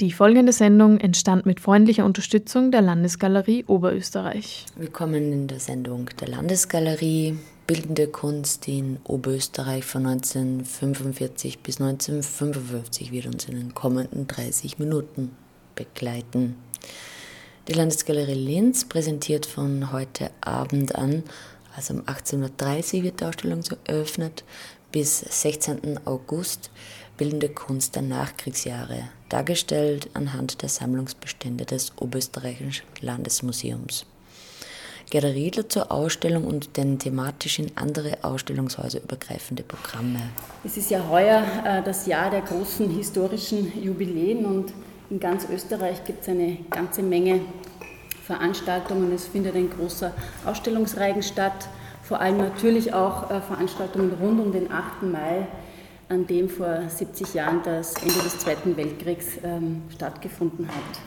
Die folgende Sendung entstand mit freundlicher Unterstützung der Landesgalerie Oberösterreich. Willkommen in der Sendung der Landesgalerie Bildende Kunst in Oberösterreich von 1945 bis 1955 wird uns in den kommenden 30 Minuten begleiten. Die Landesgalerie Linz präsentiert von heute Abend an, also um 18.30 Uhr wird die Ausstellung eröffnet, bis 16. August bildende Kunst der Nachkriegsjahre, dargestellt anhand der Sammlungsbestände des Oberösterreichischen Landesmuseums. Gerda Riedler zur Ausstellung und den thematisch in andere Ausstellungshäuser übergreifende Programme. Es ist ja heuer äh, das Jahr der großen historischen Jubiläen und in ganz Österreich gibt es eine ganze Menge Veranstaltungen. Es findet ein großer Ausstellungsreigen statt, vor allem natürlich auch äh, Veranstaltungen rund um den 8. Mai an dem vor 70 Jahren das Ende des Zweiten Weltkriegs ähm, stattgefunden hat.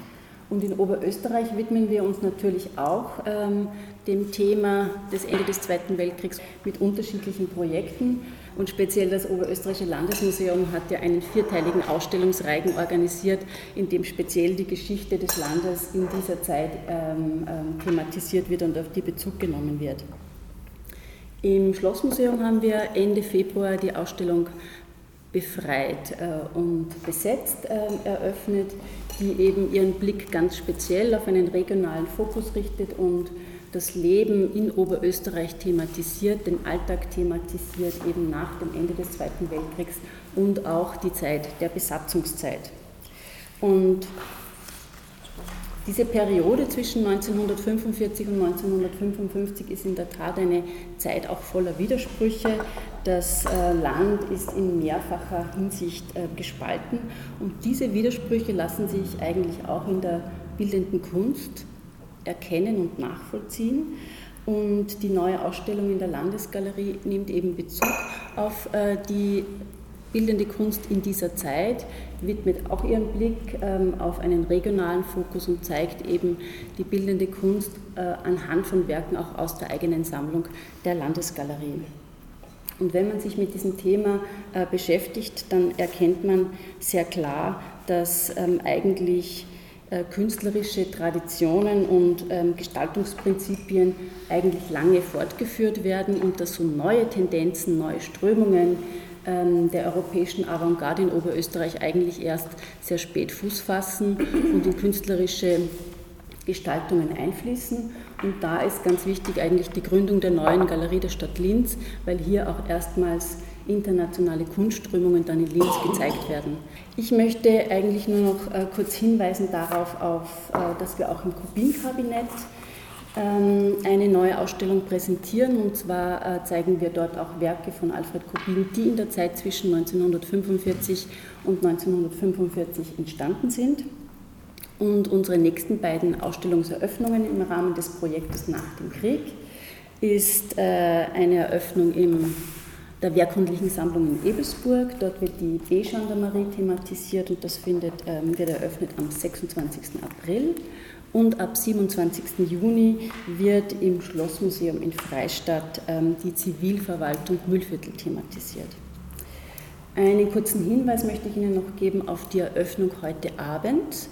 Und in Oberösterreich widmen wir uns natürlich auch ähm, dem Thema des Ende des Zweiten Weltkriegs mit unterschiedlichen Projekten. Und speziell das Oberösterreichische Landesmuseum hat ja einen vierteiligen Ausstellungsreigen organisiert, in dem speziell die Geschichte des Landes in dieser Zeit ähm, ähm, thematisiert wird und auf die Bezug genommen wird. Im Schlossmuseum haben wir Ende Februar die Ausstellung befreit äh, und besetzt äh, eröffnet, die eben ihren Blick ganz speziell auf einen regionalen Fokus richtet und das Leben in Oberösterreich thematisiert, den Alltag thematisiert, eben nach dem Ende des Zweiten Weltkriegs und auch die Zeit der Besatzungszeit. Und diese Periode zwischen 1945 und 1955 ist in der Tat eine Zeit auch voller Widersprüche. Das äh, Land ist in mehrfacher Hinsicht äh, gespalten und diese Widersprüche lassen sich eigentlich auch in der bildenden Kunst erkennen und nachvollziehen. Und die neue Ausstellung in der Landesgalerie nimmt eben Bezug auf äh, die bildende Kunst in dieser Zeit, widmet auch ihren Blick ähm, auf einen regionalen Fokus und zeigt eben die bildende Kunst äh, anhand von Werken auch aus der eigenen Sammlung der Landesgalerie. Und wenn man sich mit diesem Thema äh, beschäftigt, dann erkennt man sehr klar, dass ähm, eigentlich äh, künstlerische Traditionen und ähm, Gestaltungsprinzipien eigentlich lange fortgeführt werden und dass so neue Tendenzen, neue Strömungen der europäischen Avantgarde in Oberösterreich eigentlich erst sehr spät Fuß fassen und in künstlerische Gestaltungen einfließen. Und da ist ganz wichtig eigentlich die Gründung der neuen Galerie der Stadt Linz, weil hier auch erstmals internationale Kunstströmungen dann in Linz gezeigt werden. Ich möchte eigentlich nur noch äh, kurz hinweisen darauf, auf, äh, dass wir auch im Kubin-Kabinett ähm, eine neue Ausstellung präsentieren. Und zwar äh, zeigen wir dort auch Werke von Alfred Kubin, die in der Zeit zwischen 1945 und 1945 entstanden sind. Und unsere nächsten beiden Ausstellungseröffnungen im Rahmen des Projektes Nach dem Krieg ist äh, eine Eröffnung in der Werkundlichen Sammlung in Ebelsburg. Dort wird die B-Gendarmerie thematisiert und das findet, ähm, wird eröffnet am 26. April. Und ab 27. Juni wird im Schlossmuseum in Freistadt ähm, die Zivilverwaltung Mühlviertel thematisiert. Einen kurzen Hinweis möchte ich Ihnen noch geben auf die Eröffnung heute Abend.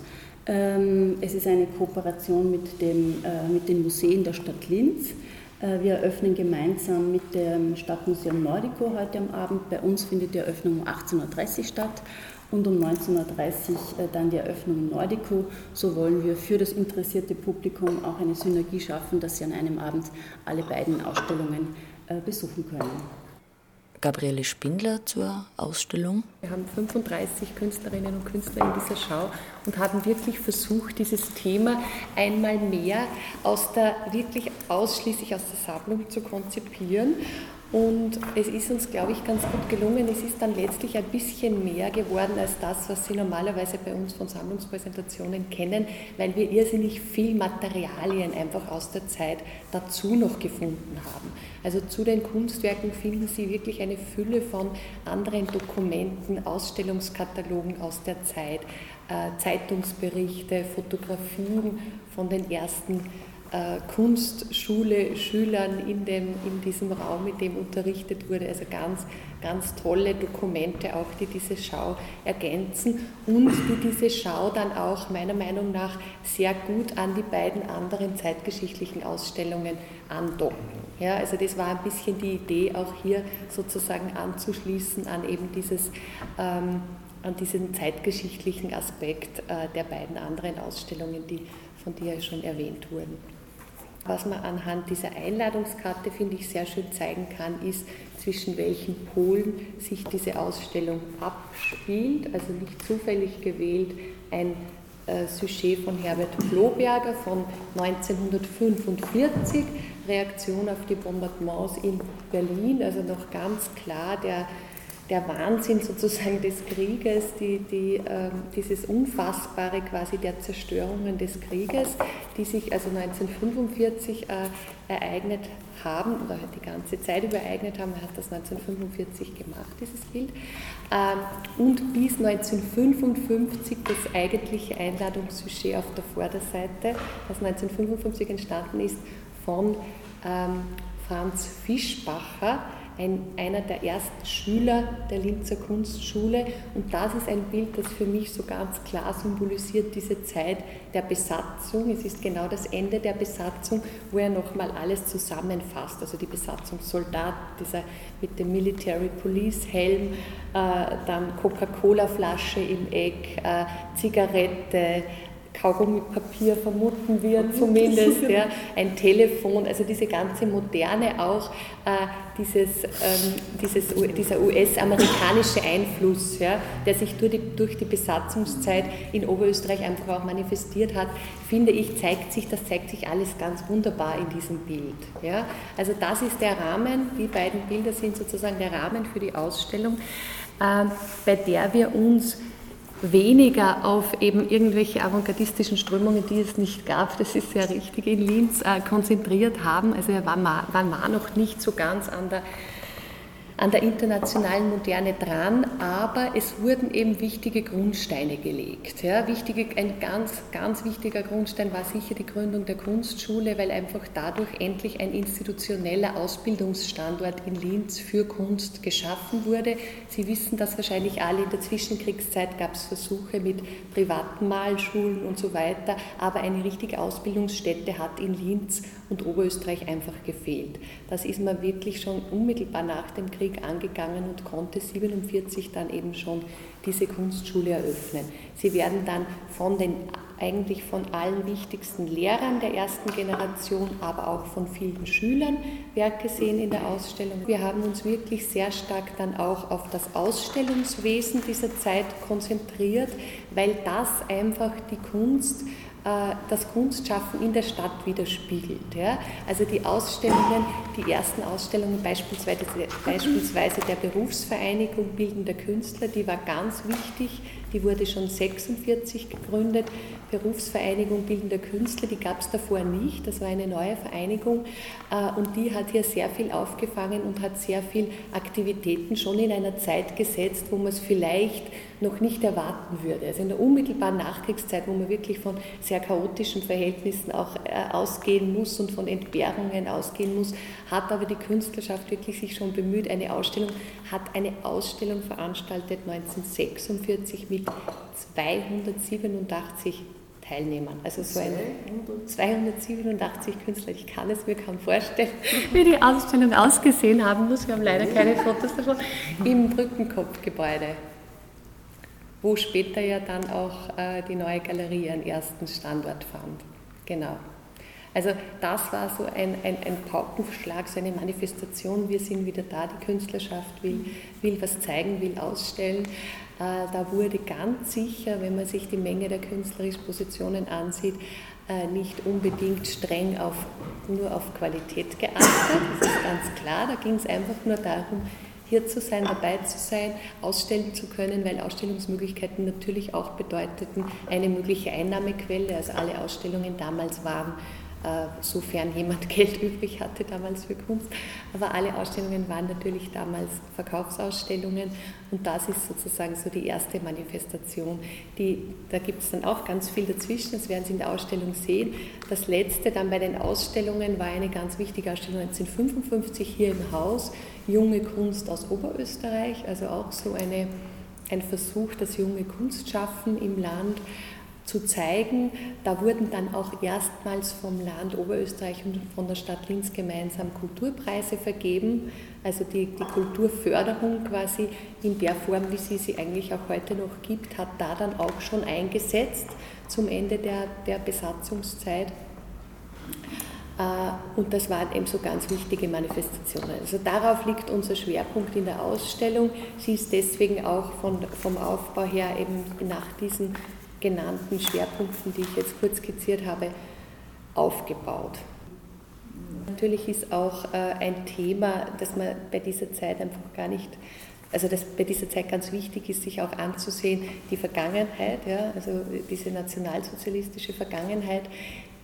Ähm, es ist eine Kooperation mit, dem, äh, mit den Museen der Stadt Linz. Äh, wir eröffnen gemeinsam mit dem Stadtmuseum Nordico heute am Abend. Bei uns findet die Eröffnung um 18.30 Uhr statt und um 19.30 Uhr äh, dann die Eröffnung im Nordico. So wollen wir für das interessierte Publikum auch eine Synergie schaffen, dass sie an einem Abend alle beiden Ausstellungen äh, besuchen können. Gabriele Spindler zur Ausstellung. Wir haben 35 Künstlerinnen und Künstler in dieser Schau und haben wirklich versucht, dieses Thema einmal mehr aus der, wirklich ausschließlich aus der Sammlung zu konzipieren und es ist uns, glaube ich, ganz gut gelungen. Es ist dann letztlich ein bisschen mehr geworden als das, was Sie normalerweise bei uns von Sammlungspräsentationen kennen, weil wir irrsinnig viel Materialien einfach aus der Zeit dazu noch gefunden haben. Also zu den Kunstwerken finden Sie wirklich eine Fülle von anderen Dokumenten, Ausstellungskatalogen aus der Zeit, äh, Zeitungsberichte, Fotografien von den ersten Kunstschule Schülern in, dem, in diesem Raum, in dem unterrichtet wurde. Also ganz, ganz tolle Dokumente auch, die diese Schau ergänzen und die diese Schau dann auch meiner Meinung nach sehr gut an die beiden anderen zeitgeschichtlichen Ausstellungen andocken. Ja, also das war ein bisschen die Idee, auch hier sozusagen anzuschließen an eben dieses ähm, an diesen zeitgeschichtlichen Aspekt äh, der beiden anderen Ausstellungen, die von dir schon erwähnt wurden. Was man anhand dieser Einladungskarte, finde ich, sehr schön zeigen kann, ist, zwischen welchen Polen sich diese Ausstellung abspielt. Also nicht zufällig gewählt ein äh, Sujet von Herbert Floberger von 1945, Reaktion auf die Bombardements in Berlin, also noch ganz klar der der Wahnsinn sozusagen des Krieges, die, die, äh, dieses Unfassbare quasi der Zerstörungen des Krieges, die sich also 1945 äh, ereignet haben oder die ganze Zeit über ereignet haben. Er hat das 1945 gemacht, dieses Bild. Ähm, und bis 1955 das eigentliche Einladungssujet auf der Vorderseite, das 1955 entstanden ist von ähm, Franz Fischbacher, ein, einer der ersten Schüler der Linzer Kunstschule. Und das ist ein Bild, das für mich so ganz klar symbolisiert diese Zeit der Besatzung. Es ist genau das Ende der Besatzung, wo er nochmal alles zusammenfasst. Also die Besatzungssoldat, dieser mit dem Military Police Helm, äh, dann Coca-Cola-Flasche im Eck, äh, Zigarette, Kaugummipapier vermuten wir zumindest, ja, ein Telefon, also diese ganze Moderne auch, äh, dieses, ähm, dieses, dieser US-amerikanische Einfluss, ja, der sich durch die, durch die Besatzungszeit in Oberösterreich einfach auch manifestiert hat, finde ich, zeigt sich, das zeigt sich alles ganz wunderbar in diesem Bild. Ja. Also das ist der Rahmen, die beiden Bilder sind sozusagen der Rahmen für die Ausstellung, äh, bei der wir uns weniger auf eben irgendwelche avantgardistischen Strömungen, die es nicht gab, das ist sehr richtig, in Linz äh, konzentriert haben. Also er war, war noch nicht so ganz an der an der internationalen Moderne dran, aber es wurden eben wichtige Grundsteine gelegt. Ja, wichtige, ein ganz, ganz wichtiger Grundstein war sicher die Gründung der Kunstschule, weil einfach dadurch endlich ein institutioneller Ausbildungsstandort in Linz für Kunst geschaffen wurde. Sie wissen das wahrscheinlich alle, in der Zwischenkriegszeit gab es Versuche mit privaten Malschulen und so weiter, aber eine richtige Ausbildungsstätte hat in Linz und Oberösterreich einfach gefehlt. Das ist man wirklich schon unmittelbar nach dem Krieg angegangen und konnte 1947 dann eben schon diese Kunstschule eröffnen. Sie werden dann von den eigentlich von allen wichtigsten Lehrern der ersten Generation, aber auch von vielen Schülern Werke sehen in der Ausstellung. Wir haben uns wirklich sehr stark dann auch auf das Ausstellungswesen dieser Zeit konzentriert, weil das einfach die Kunst das Kunstschaffen in der Stadt widerspiegelt. Ja? Also die Ausstellungen, die ersten Ausstellungen beispielsweise, beispielsweise der Berufsvereinigung Bildender Künstler, die war ganz wichtig, die wurde schon 1946 gegründet. Berufsvereinigung Bildender Künstler, die gab es davor nicht, das war eine neue Vereinigung äh, und die hat hier sehr viel aufgefangen und hat sehr viel Aktivitäten schon in einer Zeit gesetzt, wo man es vielleicht noch nicht erwarten würde. Also in der unmittelbaren Nachkriegszeit, wo man wirklich von sehr chaotischen Verhältnissen auch äh, ausgehen muss und von Entbehrungen ausgehen muss, hat aber die Künstlerschaft wirklich sich schon bemüht. Eine Ausstellung hat eine Ausstellung veranstaltet 1946 mit 287 Teilnehmern. Also so ein 287 Künstler. Ich kann es mir kaum vorstellen, wie die Ausstellung ausgesehen haben muss. Wir haben leider keine Fotos davon. Im Brückenkopfgebäude wo später ja dann auch äh, die neue Galerie ihren ersten Standort fand. Genau. Also das war so ein, ein, ein Paukenschlag, so eine Manifestation, wir sind wieder da, die Künstlerschaft will, will was zeigen, will ausstellen. Äh, da wurde ganz sicher, wenn man sich die Menge der künstlerischen Positionen ansieht, äh, nicht unbedingt streng auf, nur auf Qualität geachtet, das ist ganz klar, da ging es einfach nur darum, hier zu sein, dabei zu sein, ausstellen zu können, weil Ausstellungsmöglichkeiten natürlich auch bedeuteten eine mögliche Einnahmequelle. Also alle Ausstellungen damals waren sofern jemand Geld übrig hatte damals für Kunst. Aber alle Ausstellungen waren natürlich damals Verkaufsausstellungen und das ist sozusagen so die erste Manifestation. Die, da gibt es dann auch ganz viel dazwischen, das werden Sie in der Ausstellung sehen. Das letzte dann bei den Ausstellungen war eine ganz wichtige Ausstellung 1955 hier im Haus, Junge Kunst aus Oberösterreich, also auch so eine, ein Versuch, das junge Kunstschaffen im Land zu zeigen. Da wurden dann auch erstmals vom Land Oberösterreich und von der Stadt Linz gemeinsam Kulturpreise vergeben. Also die, die Kulturförderung quasi in der Form, wie sie sie eigentlich auch heute noch gibt, hat da dann auch schon eingesetzt zum Ende der, der Besatzungszeit. Äh, und das waren eben so ganz wichtige Manifestationen. Also darauf liegt unser Schwerpunkt in der Ausstellung. Sie ist deswegen auch von, vom Aufbau her eben nach diesen genannten Schwerpunkten, die ich jetzt kurz skizziert habe, aufgebaut. Natürlich ist auch äh, ein Thema, das man bei dieser Zeit einfach gar nicht, also das bei dieser Zeit ganz wichtig ist, sich auch anzusehen, die Vergangenheit, ja, also diese nationalsozialistische Vergangenheit,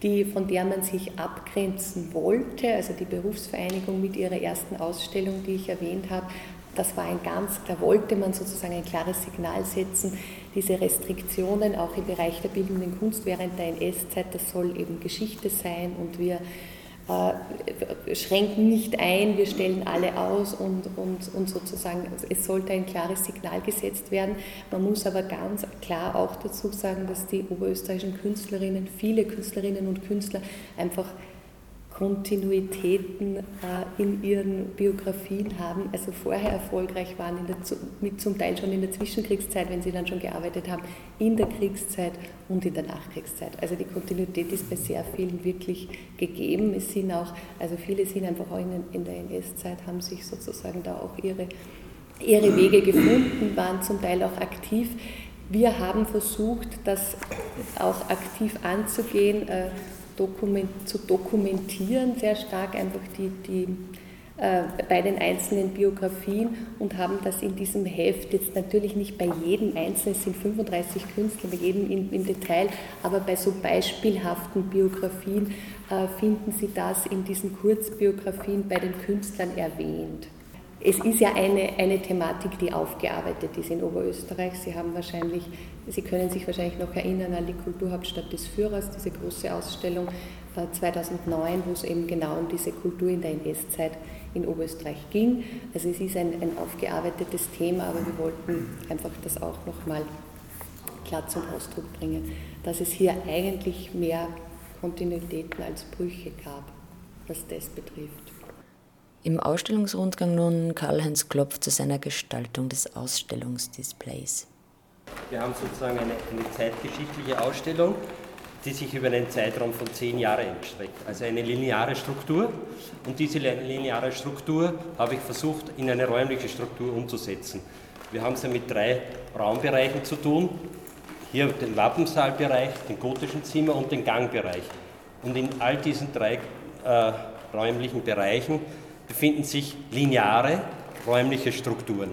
die, von der man sich abgrenzen wollte, also die Berufsvereinigung mit ihrer ersten Ausstellung, die ich erwähnt habe, das war ein ganz, da wollte man sozusagen ein klares Signal setzen, diese Restriktionen auch im Bereich der bildenden Kunst während der NS-Zeit, das soll eben Geschichte sein und wir äh, schränken nicht ein, wir stellen alle aus und, und, und sozusagen, es sollte ein klares Signal gesetzt werden. Man muss aber ganz klar auch dazu sagen, dass die oberösterreichischen Künstlerinnen, viele Künstlerinnen und Künstler einfach Kontinuitäten äh, in ihren Biografien haben, also vorher erfolgreich waren, in der, mit zum Teil schon in der Zwischenkriegszeit, wenn sie dann schon gearbeitet haben, in der Kriegszeit und in der Nachkriegszeit. Also die Kontinuität ist bei sehr vielen wirklich gegeben. Es sind auch, also viele sind einfach auch in, in der NS-Zeit, haben sich sozusagen da auch ihre, ihre Wege gefunden, waren zum Teil auch aktiv. Wir haben versucht, das auch aktiv anzugehen äh, dokument, zu dokumentieren, sehr stark einfach die, die, äh, bei den einzelnen Biografien und haben das in diesem Heft jetzt natürlich nicht bei jedem Einzelnen, es sind 35 Künstler, bei jedem im, im Detail, aber bei so beispielhaften Biografien äh, finden Sie das in diesen Kurzbiografien bei den Künstlern erwähnt. Es ist ja eine, eine Thematik, die aufgearbeitet ist in Oberösterreich. Sie haben wahrscheinlich, Sie können sich wahrscheinlich noch erinnern an die Kulturhauptstadt des Führers, diese große Ausstellung 2009, äh, wo es eben genau um diese Kultur in der NS-Zeit in Oberösterreich ging. Also es ist ein, ein aufgearbeitetes Thema, aber wir wollten einfach das auch nochmal klar zum Ausdruck bringen, dass es hier eigentlich mehr Kontinuitäten als Brüche gab, was das betrifft. Im Ausstellungsrundgang nun Karl-Heinz Klopf zu seiner Gestaltung des Ausstellungsdisplays. Wir haben sozusagen eine, eine, zeitgeschichtliche Ausstellung, die sich über einen Zeitraum von zehn Jahren erstreckt. Also eine lineare Struktur. Und diese lineare Struktur habe ich versucht, in eine räumliche Struktur umzusetzen. Wir haben es ja mit drei Raumbereichen zu tun. Hier den Wappensaalbereich, den gotischen Zimmer und den Gangbereich. Und in all diesen drei äh, räumlichen Bereichen befinden sich lineare räumliche Strukturen.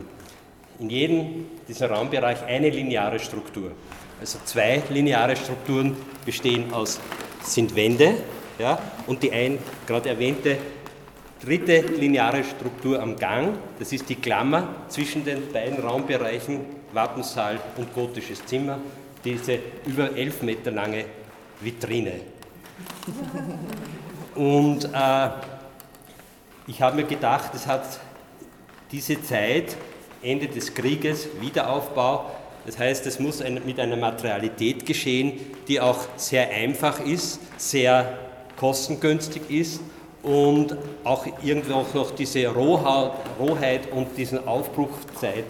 In jedem dieser Raumbereich eine lineare Struktur. Also zwei lineare Strukturen bestehen aus, sind Wände ja, und die ein gerade erwähnte dritte lineare Struktur am Gang, das ist die Klammer zwischen den beiden Raumbereichen Wappensaal und gotisches Zimmer, diese über elf Meter lange Vitrine. Und äh, ich habe mir gedacht, es hat diese Zeit, Ende des Krieges, Wiederaufbau, das heißt, es muss mit einer Materialität geschehen, die auch sehr einfach ist, sehr kostengünstig ist und auch irgendwo noch diese Rohheit und diesen Aufbruchzeit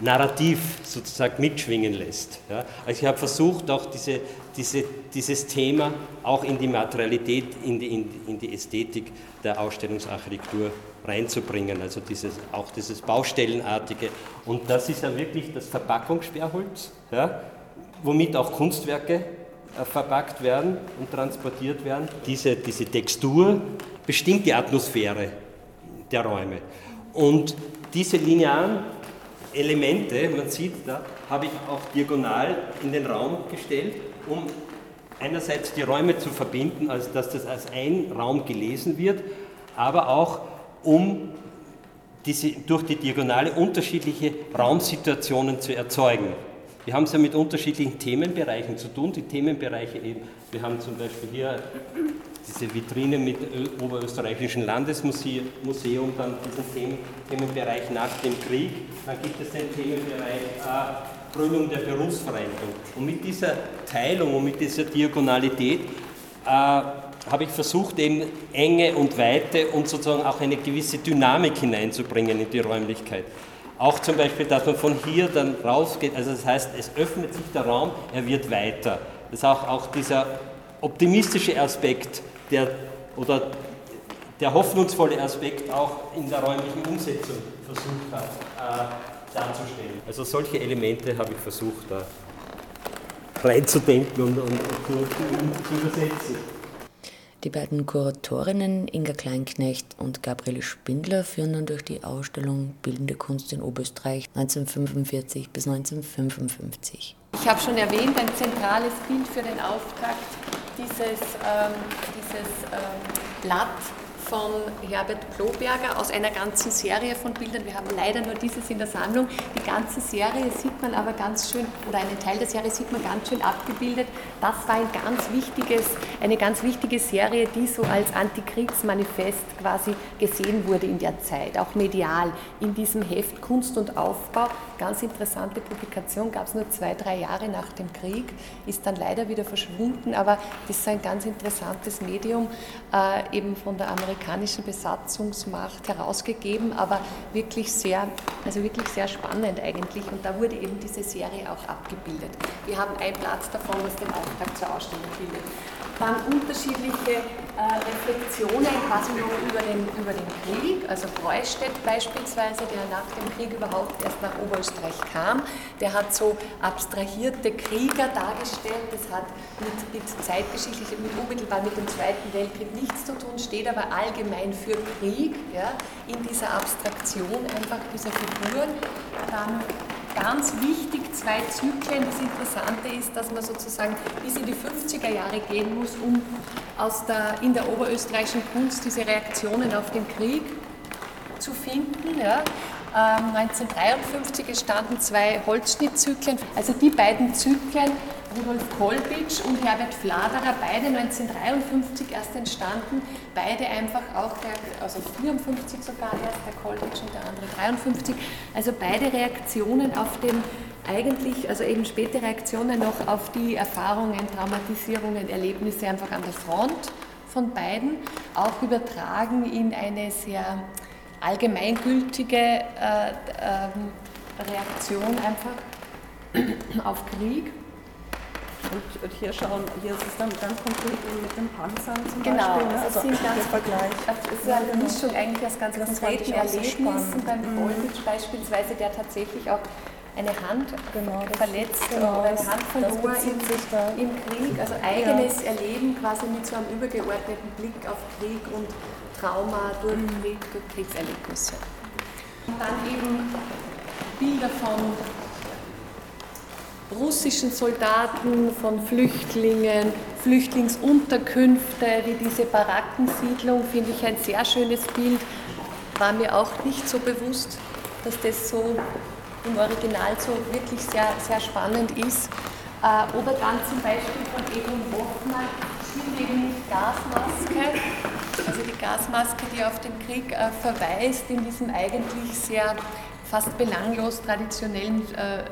narrativ sozusagen mitschwingen lässt. Ja. Also ich habe versucht, auch diese, diese, dieses Thema auch in die Materialität, in die, in, in die Ästhetik der Ausstellungsarchitektur reinzubringen, also dieses, auch dieses Baustellenartige. Und das ist ja wirklich das Verpackungssperrholz, ja, womit auch Kunstwerke äh, verpackt werden und transportiert werden. Diese, diese Textur bestimmt die Atmosphäre der Räume. Und diese linearen Elemente, man sieht, da habe ich auch diagonal in den Raum gestellt, um einerseits die Räume zu verbinden, also dass das als ein Raum gelesen wird, aber auch um diese, durch die Diagonale unterschiedliche Raumsituationen zu erzeugen. Wir haben es ja mit unterschiedlichen Themenbereichen zu tun. Die Themenbereiche eben, wir haben zum Beispiel hier diese Vitrine mit Oberösterreichischen Landesmuseum, dann diesen Themenbereich nach dem Krieg, dann gibt es den Themenbereich äh, der Berufsvereinigung. Und mit dieser Teilung und mit dieser Diagonalität äh, habe ich versucht, eben Enge und Weite und sozusagen auch eine gewisse Dynamik hineinzubringen in die Räumlichkeit. Auch zum Beispiel, dass man von hier dann rausgeht, also das heißt, es öffnet sich der Raum, er wird weiter. Das ist auch, auch dieser optimistische Aspekt, der, oder der hoffnungsvolle Aspekt auch in der räumlichen Umsetzung versucht hat äh, darzustellen. Also solche Elemente habe ich versucht da reinzudenken und, und, und zu übersetzen. Die beiden Kuratorinnen Inga Kleinknecht und Gabriele Spindler führen dann durch die Ausstellung Bildende Kunst in Oberösterreich 1945 bis 1955. Ich habe schon erwähnt, ein zentrales Bild für den Auftakt dieses, ähm, dieses ähm, Blatt von Herbert Kloberger aus einer ganzen Serie von Bildern. Wir haben leider nur dieses in der Sammlung. Die ganze Serie sieht man aber ganz schön, oder einen Teil der Serie sieht man ganz schön abgebildet. Das war ein ganz wichtiges, eine ganz wichtige Serie, die so als Antikriegsmanifest quasi gesehen wurde in der Zeit, auch medial. In diesem Heft Kunst und Aufbau, ganz interessante Publikation, gab es nur zwei, drei Jahre nach dem Krieg, ist dann leider wieder verschwunden, aber das ist ein ganz interessantes Medium, äh, eben von der Amerikaner amerikanischen Besatzungsmacht herausgegeben, aber wirklich sehr, also wirklich sehr spannend eigentlich. Und da wurde eben diese Serie auch abgebildet. Wir haben ein Blatt davon, was den Auftrag zur Ausstellung bildet dann unterschiedliche äh, Reflexionen quasi noch über den, über den Krieg. Also Breustedt beispielsweise, der nach dem Krieg überhaupt erst nach Oberösterreich kam, der hat so abstrahierte Krieger dargestellt. Das hat mit, mit zeitgeschichtlich, mit unmittelbar mit dem Zweiten Weltkrieg nichts zu tun, steht aber allgemein für Krieg, ja, in dieser Abstraktion einfach dieser Figuren. Dann ganz wichtig zwei Zyklen. Das Interessante ist, dass man sozusagen bis in die 50er Jahre gehen muss, um aus der, in der oberösterreichischen Kunst diese Reaktionen auf den Krieg zu finden. Ja. 1953 ähm, entstanden zwei Holzschnittzyklen. Also die beiden Zyklen Rudolf Kolbitsch und Herbert Fladerer, beide 1953 erst entstanden, beide einfach auch, der, also 54 sogar erst, der Kolbitsch und der andere 53, also beide Reaktionen auf den eigentlich, also eben späte Reaktionen noch auf die Erfahrungen, Traumatisierungen, Erlebnisse einfach an der Front von beiden, auch übertragen in eine sehr allgemeingültige äh, äh, Reaktion einfach auf Krieg. Und, und, hier schauen, hier ist es dann ganz konkret mit den Panzern zum genau, Beispiel. Ne? Also sind ganz, Vergleich. Es ist ja eine Mischung eigentlich aus ganz das konkreten Erlebnissen beim Volvic mhm. beispielsweise, der tatsächlich auch eine Hand genau, verletzt genau, oder eine Hand verloren im, im, Krieg, also eigenes ja. Erleben quasi mit so einem übergeordneten Blick auf Krieg und Trauma durch mhm. Krieg, durch Kriegserlebnisse. Und dann eben Bilder von russischen Soldaten, von Flüchtlingen, Flüchtlingsunterkünfte, wie diese Barackensiedlung, finde ich ein sehr schönes Bild. War mir auch nicht so bewusst, dass das so im Original so wirklich sehr, sehr spannend ist. Äh, oder dann zum Beispiel von Egon Hoffmann, sieht eben nicht Gasmaske, also die Gasmaske, die auf den Krieg äh, verweist, in diesem eigentlich sehr fast belanglos traditionellen äh,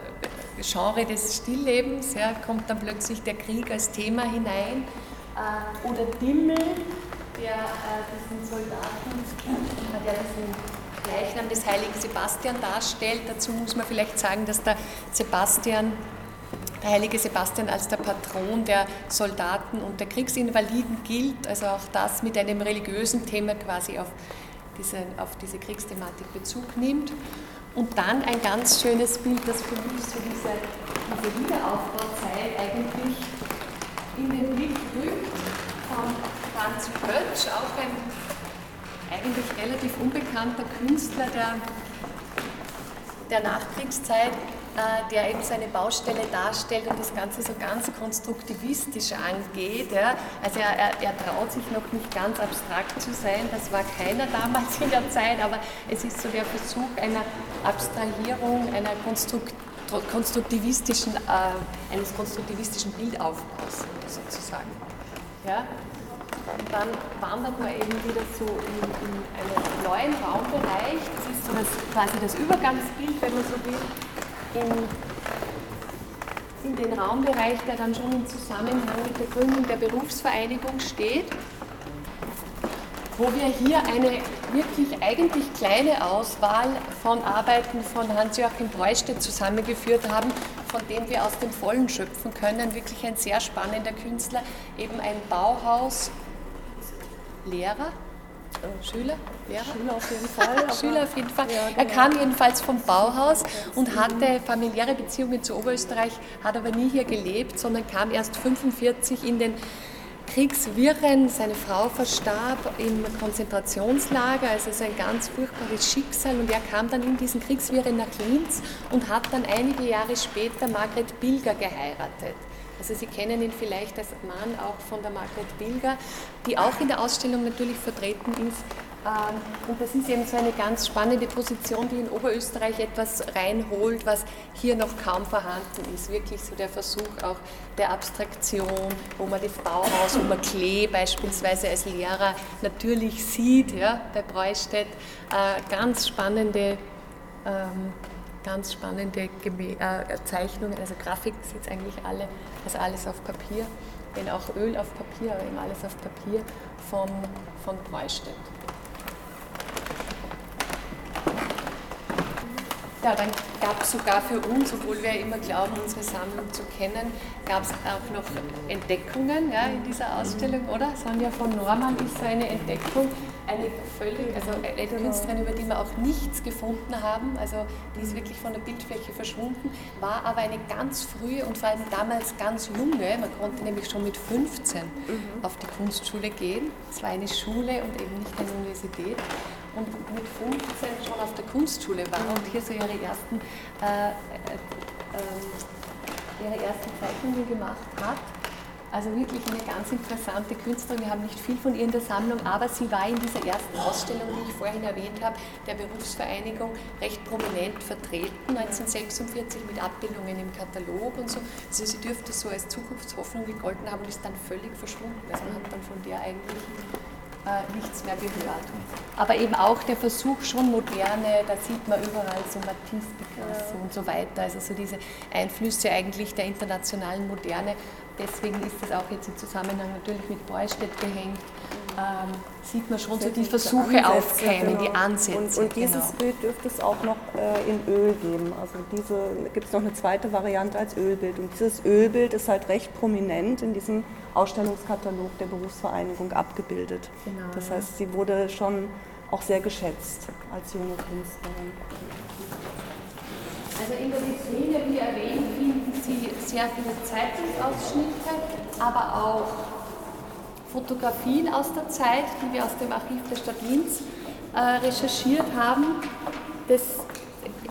Genre des Stilllebens, ja, kommt dann plötzlich der Krieg als Thema hinein. Äh, oder Dimmel, der äh, diesen Soldaten, der diesen Leichnam des heiligen Sebastian darstellt. Dazu muss man vielleicht sagen, dass der Sebastian, der heilige Sebastian als der Patron der Soldaten und der Kriegsinvaliden gilt, also auch das mit einem religiösen Thema quasi auf diese, auf diese Kriegsthematik Bezug nimmt. Und dann ein ganz schönes Bild, das für mich so diese, diese Wiederaufbauzeit eigentlich in den Blick rückt, von Franz Pötsch, auch ein eigentlich relativ unbekannter Künstler der, der Nachkriegszeit, äh, der eben seine Baustelle darstellt und das Ganze so ganz konstruktivistisch angeht. Ja. Also er, er, er, traut sich noch nicht ganz abstrakt zu sein, das war keiner damals in der Zeit, aber es ist so der Versuch einer Abstrahierung, einer konstruktivistischen, äh, eines konstruktivistischen Bildaufbaus sozusagen. Ja. Und dann wandert man eben wieder so in, in einen neuen Raumbereich. Das ist so das, quasi das Übergangsbild, wenn man so will, in, in den Raumbereich, der dann schon im Zusammenhang mit der Gründung der Berufsvereinigung steht, wo wir hier eine wirklich eigentlich kleine Auswahl von Arbeiten von Hans-Joachim Breustedt zusammengeführt haben, von dem wir aus dem Vollen schöpfen können. Wirklich ein sehr spannender Künstler, eben ein Bauhaus, Lehrer, Schüler, Lehrer? Schüler auf jeden Fall. Schüler auf jeden Fall. Ja, genau. Er kam jedenfalls vom Bauhaus und hatte familiäre Beziehungen zu Oberösterreich, hat aber nie hier gelebt, sondern kam erst 1945 in den Kriegswirren. Seine Frau verstarb im Konzentrationslager, also ist ein ganz furchtbares Schicksal. Und er kam dann in diesen Kriegswirren nach Linz und hat dann einige Jahre später Margret Bilger geheiratet. Also Sie kennen ihn vielleicht als Mann auch von der Margret Bilger, die auch in der Ausstellung natürlich vertreten ist. Ähm, und das ist eben so eine ganz spannende Position, die in Oberösterreich etwas reinholt, was hier noch kaum vorhanden ist. Wirklich so der Versuch auch der Abstraktion, wo man das Bauhaus, wo man Klee beispielsweise als Lehrer natürlich sieht, ja, bei Breustedt. Äh, ganz spannende ähm, ganz spannende äh, Zeichnungen, also Grafik ist jetzt eigentlich alle, also alles auf Papier, wenn auch Öl auf Papier, aber eben alles auf Papier von, von Breustedt. Ja, dann gab es sogar für uns, obwohl wir immer glauben, unsere Sammlung zu kennen, gab es auch noch Entdeckungen ja, in dieser Ausstellung, oder? Sonja von Norman ist so eine Entdeckung, eine völlig, also eine genau. Künstlerin, über die wir auch nichts gefunden haben, also die ist wirklich von der Bildfläche verschwunden, war aber eine ganz frühe und vor allem damals ganz junge, man konnte nämlich schon mit 15 mhm. auf die Kunstschule gehen. Es war eine Schule und eben nicht eine Universität und mit 15 schon auf der Kunstschule war und hier so ihre ersten, äh, äh, äh, ihre ersten Zeichnungen gemacht hat. Also wirklich eine ganz interessante Künstlerin. Wir haben nicht viel von ihr in der Sammlung, aber sie war in dieser ersten Ausstellung, die ich vorhin erwähnt habe, der Berufsvereinigung recht prominent vertreten, 1946 mit Abbildungen im Katalog und so. Also sie dürfte so als Zukunftshoffnung gegolten haben und ist dann völlig verschwunden. Also man hat dann von der eigentlich äh, nichts mehr gehört. Aber eben auch der Versuch schon moderne, da sieht man überall so Matisse, Picasso ja. und so weiter, also so diese Einflüsse eigentlich der internationalen Moderne. Deswegen ist das auch jetzt im Zusammenhang natürlich mit Beustedt gehängt. Ähm, sieht man schon so die Versuche aufkeimen, genau. die Ansätze. Und, und dieses genau. Bild dürfte es auch noch äh, in Öl geben. Also diese gibt es noch eine zweite Variante als Ölbild. Und dieses Ölbild ist halt recht prominent in diesem Ausstellungskatalog der Berufsvereinigung abgebildet. Genau, das heißt, sie wurde schon auch sehr geschätzt als junge Künstlerin. Also in der Vitrine, wie erwähnt, finden Sie sehr viele Zeitungsausschnitte, aber auch Fotografien aus der Zeit, die wir aus dem Archiv der Stadt Linz äh, recherchiert haben. Das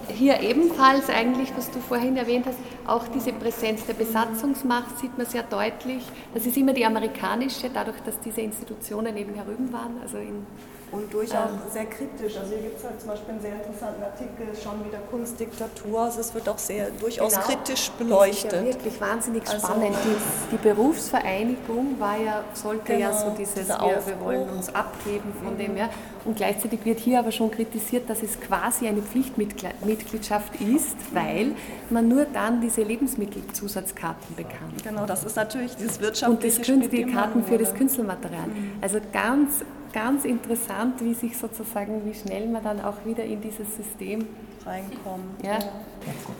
hier ebenfalls eigentlich, was du vorhin erwähnt hast, auch diese Präsenz der Besatzungsmacht sieht man sehr deutlich. Das ist immer die amerikanische, dadurch, dass diese Institutionen eben herüben waren, also in und durchaus ähm, sehr kritisch. Also hier gibt es halt zum Beispiel einen sehr interessanten Artikel schon wieder Kunstdiktatur. Also es wird auch sehr durchaus genau. kritisch beleuchtet. Das ist ja wirklich wahnsinnig also spannend. Also, die, die, Berufsvereinigung war ja, sollte genau, ja so dieses, wir, wir, wollen uns abgeben von mhm. dem her. Und gleichzeitig wird hier aber schon kritisiert, dass es quasi eine Pflichtmitgliedschaft ist, weil man nur dann diese Lebensmittelzusatzkarten bekam. Genau, das ist natürlich dieses wirtschaftliche Und das die Karten für das Künstlermaterial. Mhm. Also ganz ganz interessant, wie sich sozusagen, wie schnell man dann auch wieder in dieses System reinkommt. Ja.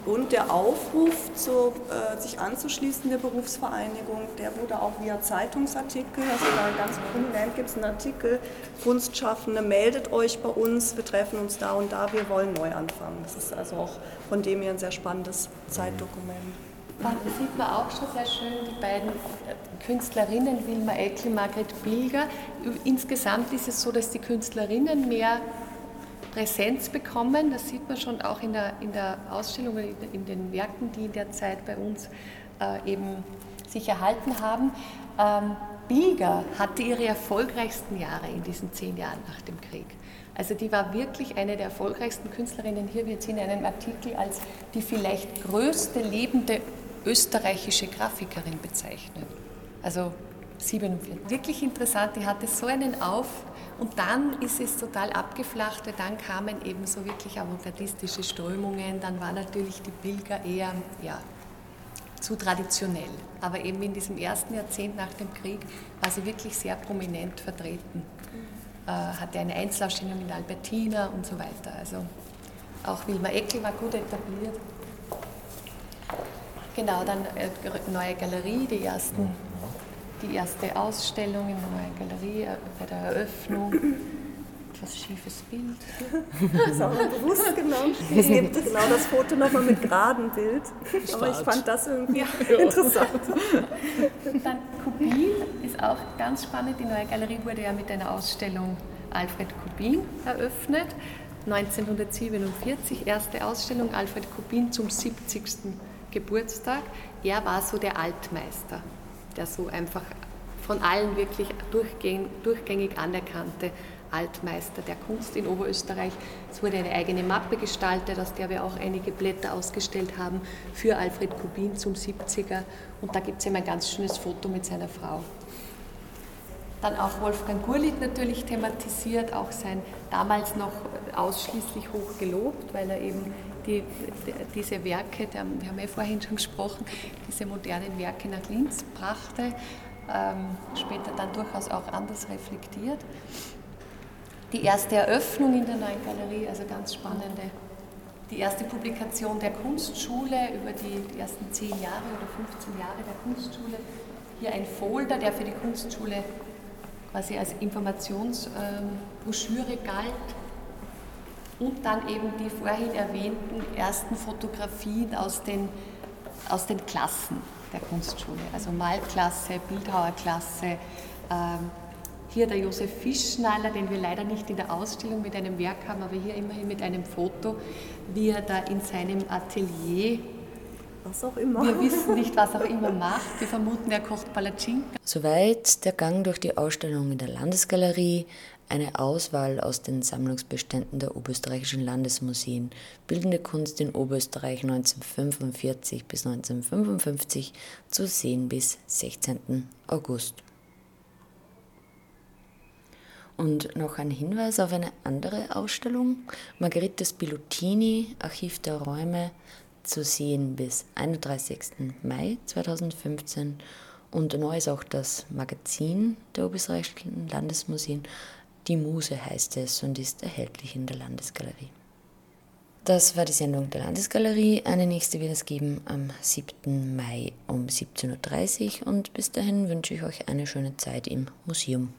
Und der Aufruf, zu, äh, sich anzuschließen der Berufsvereinigung, der wurde auch via Zeitungsartikel, also da ganz prominent gibt es einen Artikel, Kunstschaffende, meldet euch bei uns, wir treffen uns da und da, wir wollen neu anfangen. Das ist also auch von dem her ein sehr spannendes Zeitdokument. Da sieht man auch schon sehr schön die beiden Künstlerinnen, Wilma Eckel, Margret Bilger. Insgesamt ist es so, dass die Künstlerinnen mehr Präsenz bekommen. Das sieht man schon auch in der, in der Ausstellung, in den Werken, die in der Zeit bei uns äh, eben sich erhalten haben. Ähm, Bilger hatte ihre erfolgreichsten Jahre in diesen zehn Jahren nach dem Krieg. Also die war wirklich eine der erfolgreichsten Künstlerinnen. Hier wird sie in einem Artikel als die vielleicht größte lebende österreichische Grafikerin bezeichnet. Also 47. Wirklich interessant, die hatte so einen Auf und dann ist es total abgeflacht, weil dann kamen eben so wirklich avantgardistische Strömungen, dann war natürlich die Pilger eher ja, zu traditionell. Aber eben in diesem ersten Jahrzehnt nach dem Krieg war sie wirklich sehr prominent vertreten. Äh, hatte eine Einzelausstellung in Albertina und so weiter. Also auch Wilma Eckel war gut etabliert. Genau, dann äh, neue Galerie, die ersten die erste Ausstellung in der neuen Galerie äh, bei der Eröffnung. Etwas schiefes Bild. Das ist auch bewusst genommen. Es gibt genau das Foto nochmal mit geradem Bild. Aber ich fand das irgendwie ja. interessant. Dann Kubin ist auch ganz spannend. Die neue Galerie wurde ja mit einer Ausstellung Alfred Kubin eröffnet. 1947, erste Ausstellung Alfred Kubin zum 70. Geburtstag. Er war so der Altmeister der so einfach von allen wirklich durchgängig anerkannte Altmeister der Kunst in Oberösterreich. Es wurde eine eigene Mappe gestaltet, aus der wir auch einige Blätter ausgestellt haben für Alfred Kubin zum 70er. Und da gibt es eben ein ganz schönes Foto mit seiner Frau. Dann auch Wolfgang Gurlitt natürlich thematisiert, auch sein damals noch ausschließlich hoch gelobt, weil er eben die, diese Werke, wir haben ja vorhin schon gesprochen, diese modernen Werke nach Linz brachte, ähm, später dann durchaus auch anders reflektiert. Die erste Eröffnung in der neuen Galerie, also ganz spannende, die erste Publikation der Kunstschule über die ersten zehn Jahre oder 15 Jahre der Kunstschule. Hier ein Folder, der für die Kunstschule quasi als Informationsbroschüre galt und dann eben die vorhin erwähnten ersten Fotografien aus den, aus den Klassen der Kunstschule, also Malklasse, Bildhauerklasse. Ähm, hier der Josef Fischschneider, den wir leider nicht in der Ausstellung mit einem Werk haben, aber hier immerhin mit einem Foto, wie er da in seinem Atelier was auch immer. Wir wissen nicht, was auch immer macht. Wir vermuten, er kocht Palatschinken. Soweit der Gang durch die Ausstellung in der Landesgalerie eine Auswahl aus den Sammlungsbeständen der oberösterreichischen Landesmuseen, Bildende Kunst in Oberösterreich 1945 bis 1955 zu sehen bis 16. August. Und noch ein Hinweis auf eine andere Ausstellung, Margherita Spilutini, Archiv der Räume, zu sehen bis 31. Mai 2015. Und neu ist auch das Magazin der Oberösterreichischen Landesmuseen die Muse heißt es und ist erhältlich in der Landesgalerie. Das war die Sendung der Landesgalerie. Eine nächste wird es geben am 7. Mai um 17.30 Uhr und bis dahin wünsche ich euch eine schöne Zeit im Museum.